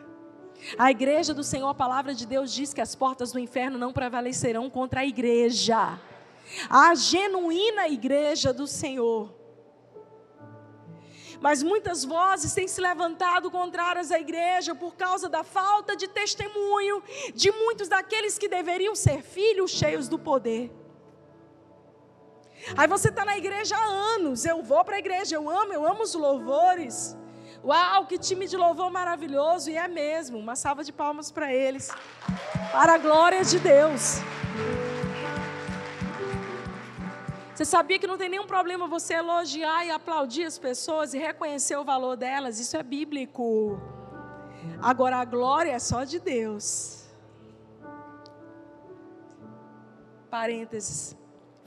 A igreja do Senhor, a palavra de Deus diz que as portas do inferno não prevalecerão contra a igreja a genuína igreja do Senhor. Mas muitas vozes têm se levantado contrárias à igreja por causa da falta de testemunho de muitos daqueles que deveriam ser filhos cheios do poder. Aí você está na igreja há anos, eu vou para a igreja, eu amo, eu amo os louvores. Uau, que time de louvor maravilhoso, e é mesmo, uma salva de palmas para eles, para a glória de Deus. Você sabia que não tem nenhum problema você elogiar e aplaudir as pessoas e reconhecer o valor delas? Isso é bíblico. Agora a glória é só de Deus. Parênteses.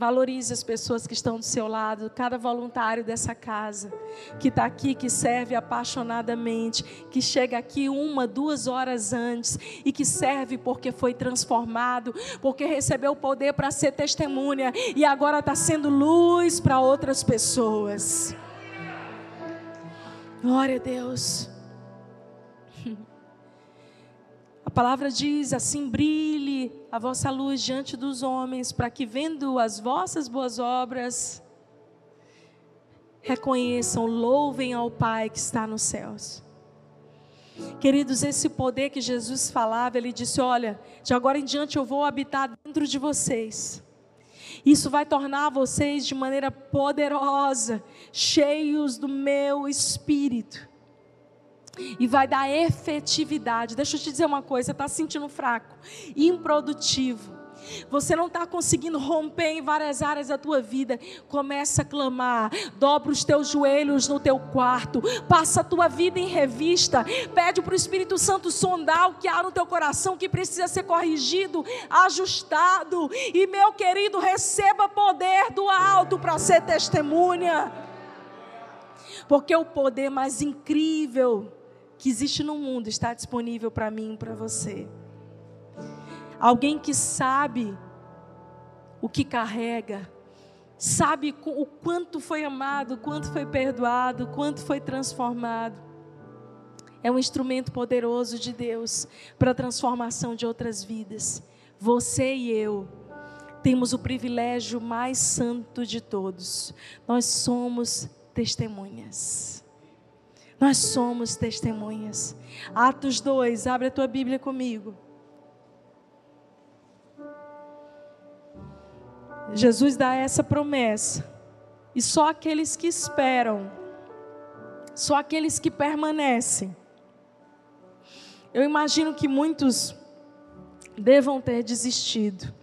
Valorize as pessoas que estão do seu lado, cada voluntário dessa casa, que está aqui, que serve apaixonadamente, que chega aqui uma, duas horas antes e que serve porque foi transformado, porque recebeu o poder para ser testemunha e agora está sendo luz para outras pessoas. Glória a Deus. A palavra diz: assim brilhe a vossa luz diante dos homens, para que, vendo as vossas boas obras, reconheçam, louvem ao Pai que está nos céus. Queridos, esse poder que Jesus falava, ele disse: Olha, de agora em diante eu vou habitar dentro de vocês. Isso vai tornar vocês de maneira poderosa, cheios do meu espírito e vai dar efetividade. Deixa eu te dizer uma coisa: está se sentindo fraco, improdutivo. Você não está conseguindo romper em várias áreas da tua vida. Começa a clamar, dobra os teus joelhos no teu quarto, passa a tua vida em revista, pede para o Espírito Santo sondar o que há no teu coração que precisa ser corrigido, ajustado. E meu querido, receba poder do alto para ser testemunha. Porque o poder mais incrível que existe no mundo está disponível para mim e para você. Alguém que sabe o que carrega, sabe o quanto foi amado, o quanto foi perdoado, o quanto foi transformado. É um instrumento poderoso de Deus para a transformação de outras vidas. Você e eu temos o privilégio mais santo de todos. Nós somos testemunhas. Nós somos testemunhas. Atos 2, abre a tua Bíblia comigo. Jesus dá essa promessa. E só aqueles que esperam, só aqueles que permanecem. Eu imagino que muitos devam ter desistido.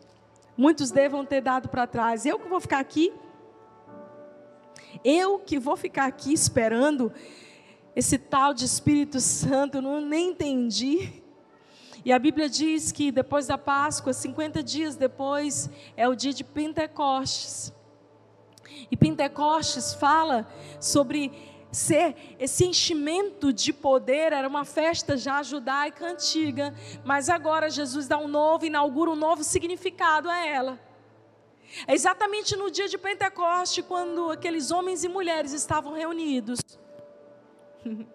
Muitos devam ter dado para trás. Eu que vou ficar aqui? Eu que vou ficar aqui esperando esse tal de Espírito Santo, eu não nem entendi. E a Bíblia diz que depois da Páscoa, 50 dias depois, é o dia de Pentecostes. E Pentecostes fala sobre ser esse enchimento de poder, era uma festa já judaica antiga, mas agora Jesus dá um novo, inaugura um novo significado a ela. É exatamente no dia de Pentecoste, quando aqueles homens e mulheres estavam reunidos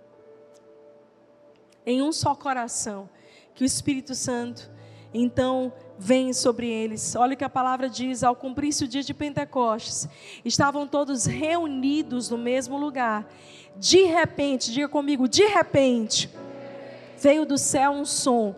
em um só coração, que o Espírito Santo então vem sobre eles. Olha o que a palavra diz: ao cumprir-se o dia de Pentecostes, estavam todos reunidos no mesmo lugar. De repente, diga comigo, de repente, veio do céu um som,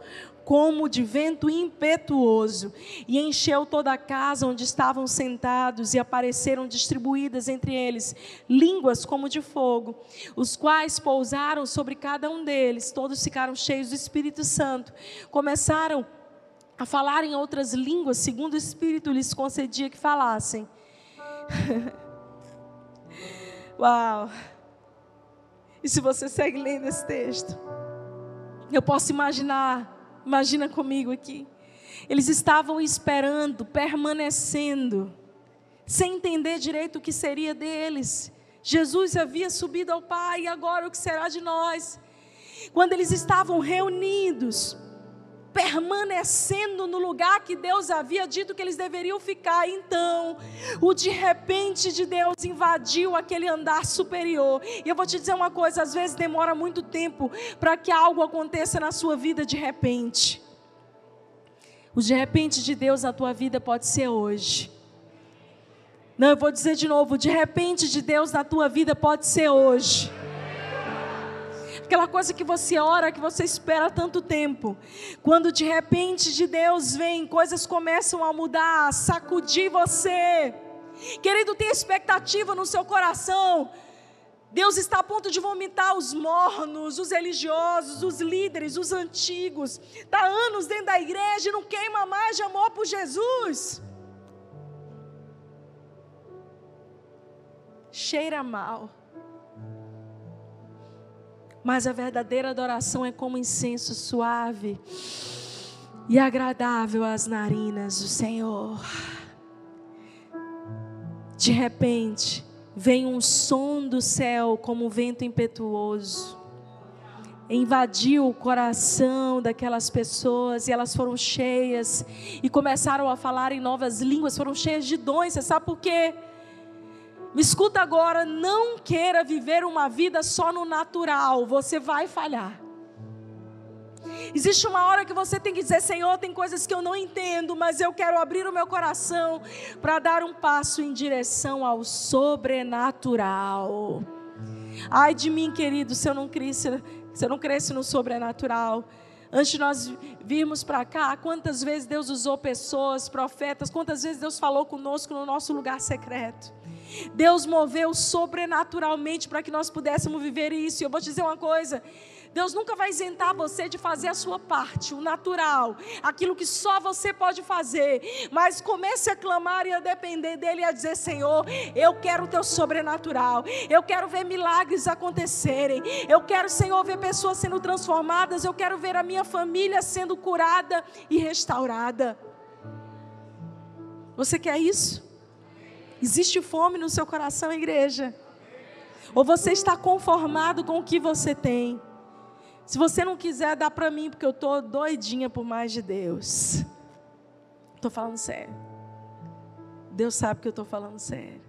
como de vento impetuoso, e encheu toda a casa onde estavam sentados, e apareceram distribuídas entre eles línguas como de fogo, os quais pousaram sobre cada um deles. Todos ficaram cheios do Espírito Santo. Começaram a falar em outras línguas, segundo o Espírito lhes concedia que falassem. Uau! E se você segue lendo esse texto, eu posso imaginar Imagina comigo aqui. Eles estavam esperando, permanecendo, sem entender direito o que seria deles. Jesus havia subido ao Pai, e agora o que será de nós? Quando eles estavam reunidos, permanecendo no lugar que Deus havia dito que eles deveriam ficar. Então, o de repente de Deus invadiu aquele andar superior. E eu vou te dizer uma coisa: às vezes demora muito tempo para que algo aconteça na sua vida de repente. O de repente de Deus na tua vida pode ser hoje. Não, eu vou dizer de novo: de repente de Deus na tua vida pode ser hoje aquela coisa que você ora, que você espera tanto tempo. Quando de repente de Deus vem, coisas começam a mudar, sacudir você. Querido, tem expectativa no seu coração. Deus está a ponto de vomitar os mornos, os religiosos, os líderes, os antigos. Está anos dentro da igreja e não queima mais de amor por Jesus. cheira mal. Mas a verdadeira adoração é como incenso suave e agradável às narinas do Senhor. De repente, vem um som do céu como um vento impetuoso. Invadiu o coração daquelas pessoas e elas foram cheias e começaram a falar em novas línguas, foram cheias de dons. Você sabe por quê? Me escuta agora, não queira viver uma vida só no natural, você vai falhar. Existe uma hora que você tem que dizer: Senhor, tem coisas que eu não entendo, mas eu quero abrir o meu coração para dar um passo em direção ao sobrenatural. Ai de mim, querido, se eu não cresce, se eu não cresce no sobrenatural. Antes de nós virmos para cá, quantas vezes Deus usou pessoas, profetas, quantas vezes Deus falou conosco no nosso lugar secreto. Deus moveu sobrenaturalmente para que nós pudéssemos viver isso. E eu vou te dizer uma coisa: Deus nunca vai isentar você de fazer a sua parte, o natural, aquilo que só você pode fazer. Mas comece a clamar e a depender dele e a dizer: Senhor, eu quero o teu sobrenatural. Eu quero ver milagres acontecerem. Eu quero, Senhor, ver pessoas sendo transformadas. Eu quero ver a minha família sendo curada e restaurada. Você quer isso? Existe fome no seu coração, igreja? Ou você está conformado com o que você tem? Se você não quiser, dá para mim, porque eu estou doidinha por mais de Deus. Estou falando sério. Deus sabe que eu estou falando sério.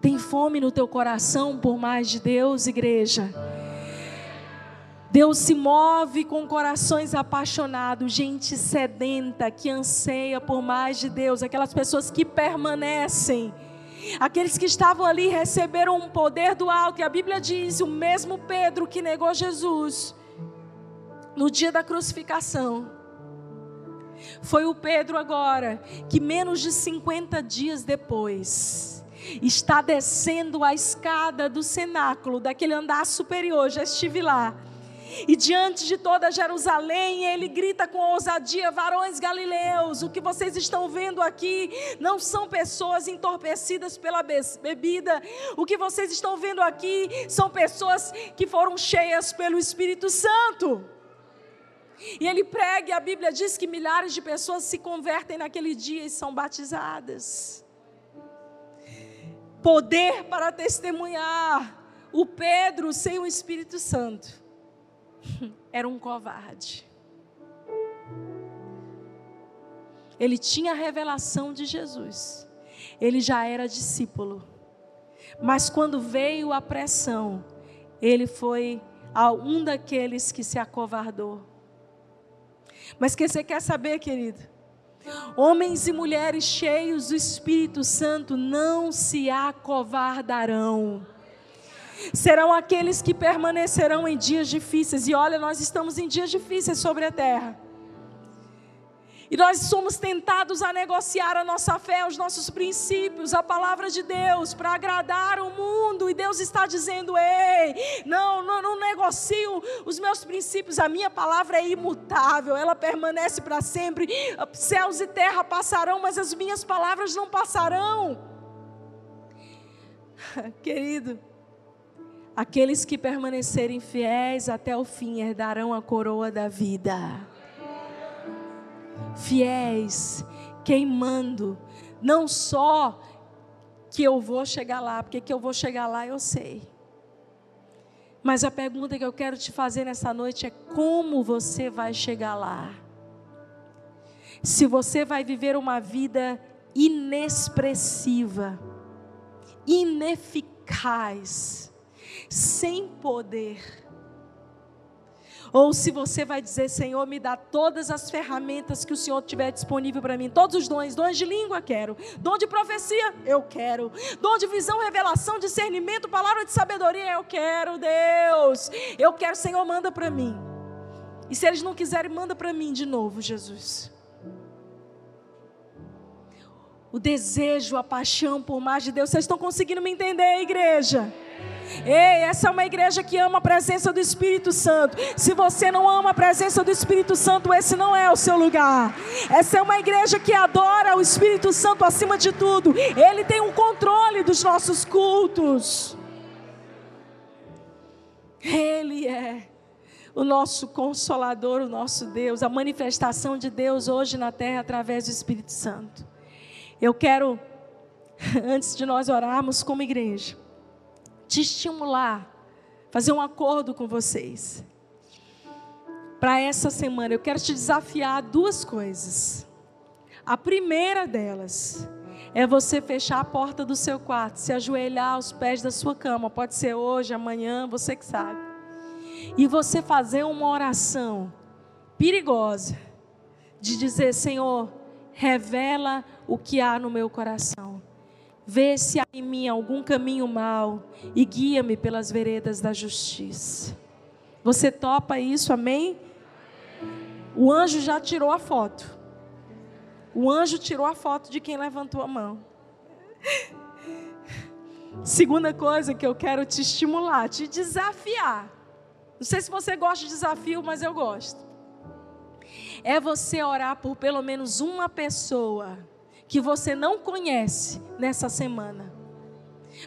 Tem fome no teu coração por mais de Deus, igreja? Deus se move com corações apaixonados, gente sedenta que anseia por mais de Deus, aquelas pessoas que permanecem Aqueles que estavam ali receberam um poder do alto, e a Bíblia diz: o mesmo Pedro que negou Jesus no dia da crucificação. Foi o Pedro agora que, menos de 50 dias depois, está descendo a escada do cenáculo, daquele andar superior, já estive lá e diante de toda Jerusalém, ele grita com ousadia: varões galileus, o que vocês estão vendo aqui não são pessoas entorpecidas pela bebida, o que vocês estão vendo aqui são pessoas que foram cheias pelo Espírito Santo. E ele prega, e a Bíblia diz que milhares de pessoas se convertem naquele dia e são batizadas. Poder para testemunhar. O Pedro sem o Espírito Santo era um covarde. Ele tinha a revelação de Jesus. Ele já era discípulo. Mas quando veio a pressão, ele foi um daqueles que se acovardou. Mas que você quer saber, querido? Homens e mulheres cheios do Espírito Santo não se acovardarão serão aqueles que permanecerão em dias difíceis. E olha, nós estamos em dias difíceis sobre a terra. E nós somos tentados a negociar a nossa fé, os nossos princípios, a palavra de Deus, para agradar o mundo. E Deus está dizendo: ei, não, não, não negocio os meus princípios, a minha palavra é imutável, ela permanece para sempre. Céus e terra passarão, mas as minhas palavras não passarão. Querido, Aqueles que permanecerem fiéis até o fim herdarão a coroa da vida. Fiéis, queimando, não só que eu vou chegar lá, porque que eu vou chegar lá eu sei. Mas a pergunta que eu quero te fazer nessa noite é como você vai chegar lá? Se você vai viver uma vida inexpressiva, ineficaz, sem poder. Ou se você vai dizer, Senhor, me dá todas as ferramentas que o Senhor tiver disponível para mim, todos os dons, dons de língua quero, dom de profecia eu quero, dom de visão, revelação, discernimento, palavra de sabedoria eu quero, Deus, eu quero, Senhor, manda para mim. E se eles não quiserem, manda para mim de novo, Jesus. O desejo, a paixão por mais de Deus, vocês estão conseguindo me entender, igreja? Ei, essa é uma igreja que ama a presença do Espírito Santo. Se você não ama a presença do Espírito Santo, esse não é o seu lugar. Essa é uma igreja que adora o Espírito Santo acima de tudo. Ele tem o um controle dos nossos cultos. Ele é o nosso consolador, o nosso Deus, a manifestação de Deus hoje na terra através do Espírito Santo. Eu quero, antes de nós orarmos como igreja, te estimular, fazer um acordo com vocês. Para essa semana, eu quero te desafiar a duas coisas. A primeira delas é você fechar a porta do seu quarto, se ajoelhar aos pés da sua cama. Pode ser hoje, amanhã, você que sabe. E você fazer uma oração perigosa de dizer: Senhor, revela o que há no meu coração. Vê se há em mim algum caminho mau e guia-me pelas veredas da justiça. Você topa isso, amém? O anjo já tirou a foto. O anjo tirou a foto de quem levantou a mão. Segunda coisa que eu quero te estimular, te desafiar. Não sei se você gosta de desafio, mas eu gosto. É você orar por pelo menos uma pessoa que você não conhece nessa semana.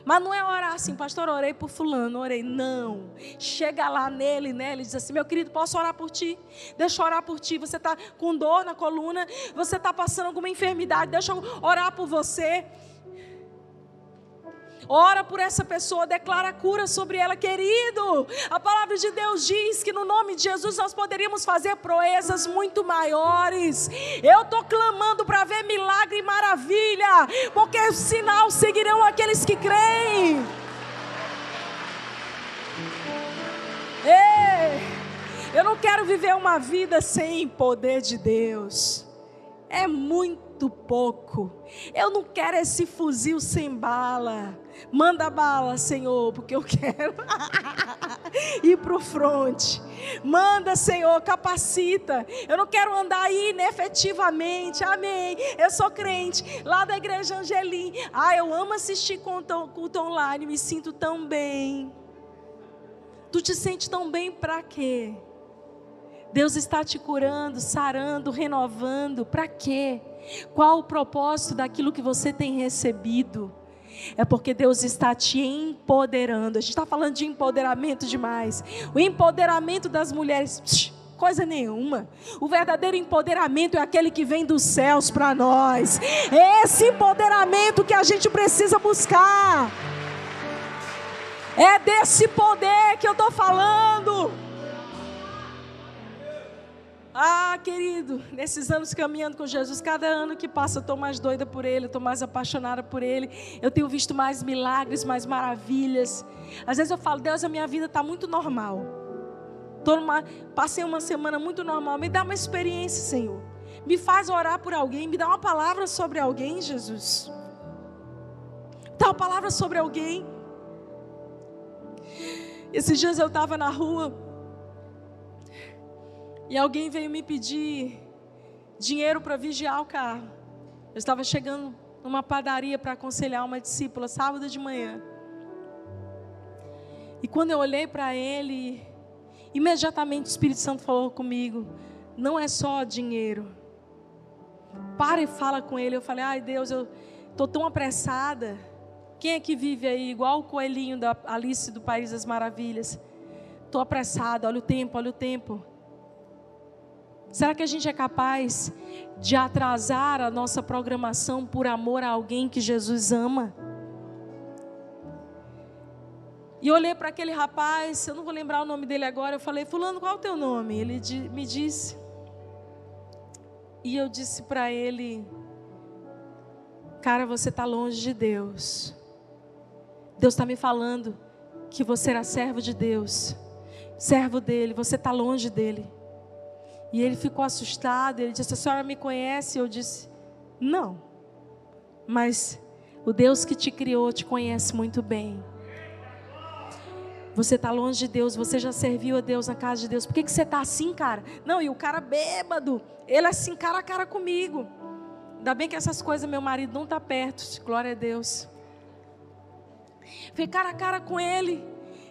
Mas não é orar assim, pastor, orei por fulano, orei. Não. Chega lá nele, né? Ele diz assim: meu querido, posso orar por ti? Deixa eu orar por ti. Você está com dor na coluna, você está passando alguma enfermidade, deixa eu orar por você. Ora por essa pessoa, declara cura sobre ela, querido. A palavra de Deus diz que no nome de Jesus nós poderíamos fazer proezas muito maiores. Eu estou clamando para ver milagre e maravilha, porque o sinal seguirão aqueles que creem. Ei, eu não quero viver uma vida sem poder de Deus. É muito pouco. Eu não quero esse fuzil sem bala. Manda bala, Senhor, porque eu quero ir para o fronte. Manda, Senhor, capacita. Eu não quero andar aí inefetivamente. Amém. Eu sou crente lá da igreja Angelim. Ah, eu amo assistir culto online. Me sinto tão bem. Tu te sente tão bem para quê? Deus está te curando, sarando, renovando. Para quê? Qual o propósito daquilo que você tem recebido? É porque Deus está te empoderando. A gente está falando de empoderamento demais. O empoderamento das mulheres. coisa nenhuma. O verdadeiro empoderamento é aquele que vem dos céus para nós. É esse empoderamento que a gente precisa buscar. É desse poder que eu estou falando. Ah, querido, nesses anos caminhando com Jesus, cada ano que passa eu estou mais doida por Ele, estou mais apaixonada por Ele. Eu tenho visto mais milagres, mais maravilhas. Às vezes eu falo, Deus, a minha vida está muito normal. Numa, passei uma semana muito normal. Me dá uma experiência, Senhor. Me faz orar por alguém, me dá uma palavra sobre alguém, Jesus. Dá uma palavra sobre alguém. Esses dias eu estava na rua e alguém veio me pedir dinheiro para vigiar o carro. Eu estava chegando numa padaria para aconselhar uma discípula sábado de manhã. E quando eu olhei para ele, imediatamente o Espírito Santo falou comigo: não é só dinheiro. Para e fala com ele. Eu falei: ai Deus, eu estou tão apressada. Quem é que vive aí igual o coelhinho da Alice do País das Maravilhas? Estou apressada, olha o tempo, olha o tempo. Será que a gente é capaz de atrasar a nossa programação por amor a alguém que Jesus ama? E olhei para aquele rapaz, eu não vou lembrar o nome dele agora, eu falei, fulano, qual é o teu nome? Ele me disse. E eu disse para ele, cara, você está longe de Deus. Deus está me falando que você era servo de Deus, servo dele, você está longe dele. E ele ficou assustado. Ele disse: A senhora me conhece? Eu disse: Não. Mas o Deus que te criou te conhece muito bem. Você está longe de Deus, você já serviu a Deus na casa de Deus. Por que, que você está assim, cara? Não, e o cara bêbado, ele assim, cara a cara comigo. Ainda bem que essas coisas meu marido não está perto, glória a Deus. Fiquei cara a cara com ele.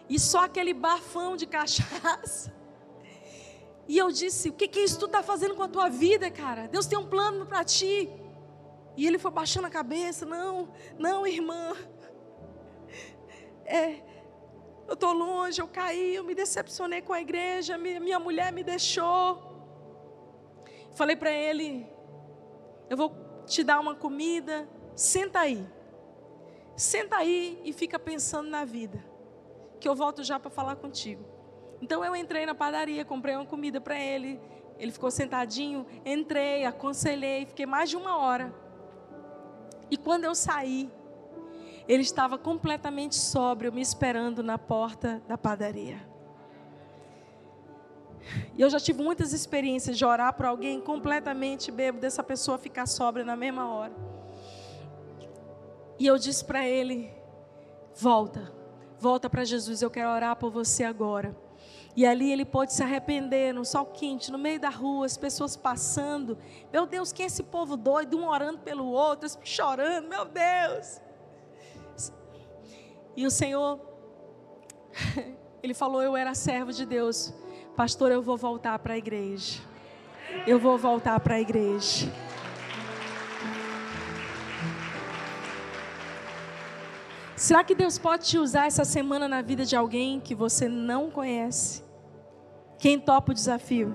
e só aquele bafão de cachaça. E eu disse: O que, que isso tu está fazendo com a tua vida, cara? Deus tem um plano para ti. E ele foi baixando a cabeça: Não, não, irmã. É, eu estou longe, eu caí, eu me decepcionei com a igreja, minha mulher me deixou. Falei para ele: Eu vou te dar uma comida, senta aí. Senta aí e fica pensando na vida que eu volto já para falar contigo. Então eu entrei na padaria, comprei uma comida para ele. Ele ficou sentadinho, entrei, aconselhei, fiquei mais de uma hora. E quando eu saí, ele estava completamente sóbrio, me esperando na porta da padaria. E eu já tive muitas experiências de orar por alguém completamente bêbado, dessa pessoa ficar sóbria na mesma hora. E eu disse para ele: volta, Volta para Jesus, eu quero orar por você agora. E ali ele pôde se arrepender, no sol quente, no meio da rua, as pessoas passando. Meu Deus, quem é esse povo doido? Um orando pelo outro, chorando, meu Deus. E o Senhor, ele falou: Eu era servo de Deus, pastor, eu vou voltar para a igreja. Eu vou voltar para a igreja. Será que Deus pode te usar essa semana na vida de alguém que você não conhece? Quem topa o desafio?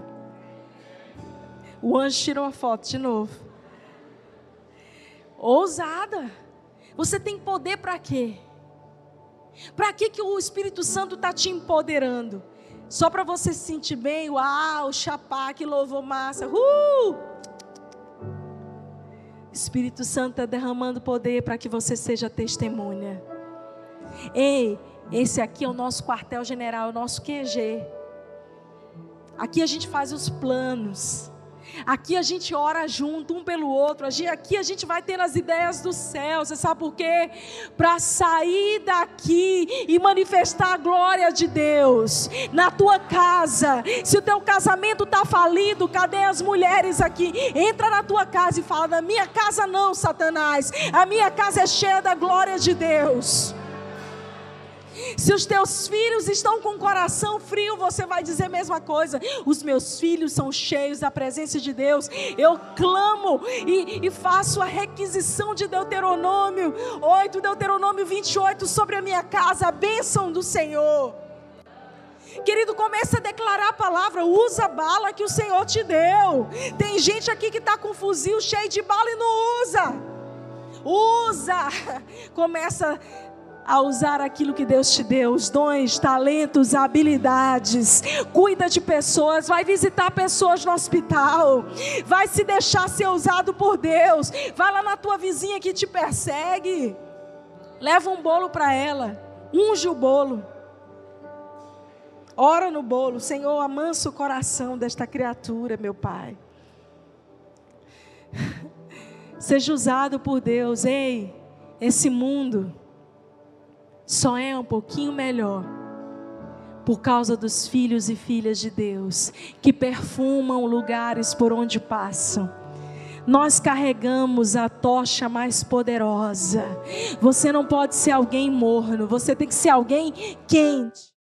O anjo tirou a foto de novo. Ousada. Você tem poder para quê? Para que, que o Espírito Santo está te empoderando? Só para você se sentir bem? Uau, chapá, que louvor massa. Uh! Espírito Santo está derramando poder para que você seja testemunha. Ei, esse aqui é o nosso quartel-general, o nosso QG. Aqui a gente faz os planos. Aqui a gente ora junto, um pelo outro. Aqui a gente vai ter as ideias do céu. Você sabe por quê? Para sair daqui e manifestar a glória de Deus na tua casa. Se o teu casamento está falido, cadê as mulheres aqui? Entra na tua casa e fala: Na minha casa não, Satanás. A minha casa é cheia da glória de Deus. Se os teus filhos estão com o coração frio, você vai dizer a mesma coisa. Os meus filhos são cheios da presença de Deus. Eu clamo e, e faço a requisição de Deuteronômio 8, Deuteronômio 28 sobre a minha casa, a bênção do Senhor. Querido, comece a declarar a palavra, usa a bala que o Senhor te deu. Tem gente aqui que está com fuzil cheio de bala e não usa. Usa. Começa a usar aquilo que Deus te deu, os dons, talentos, habilidades. Cuida de pessoas, vai visitar pessoas no hospital, vai se deixar ser usado por Deus. Vai lá na tua vizinha que te persegue. Leva um bolo para ela, unge o bolo. Ora no bolo, Senhor, amansa o coração desta criatura, meu Pai. Seja usado por Deus, ei, esse mundo só é um pouquinho melhor por causa dos filhos e filhas de Deus que perfumam lugares por onde passam. Nós carregamos a tocha mais poderosa. Você não pode ser alguém morno, você tem que ser alguém quente.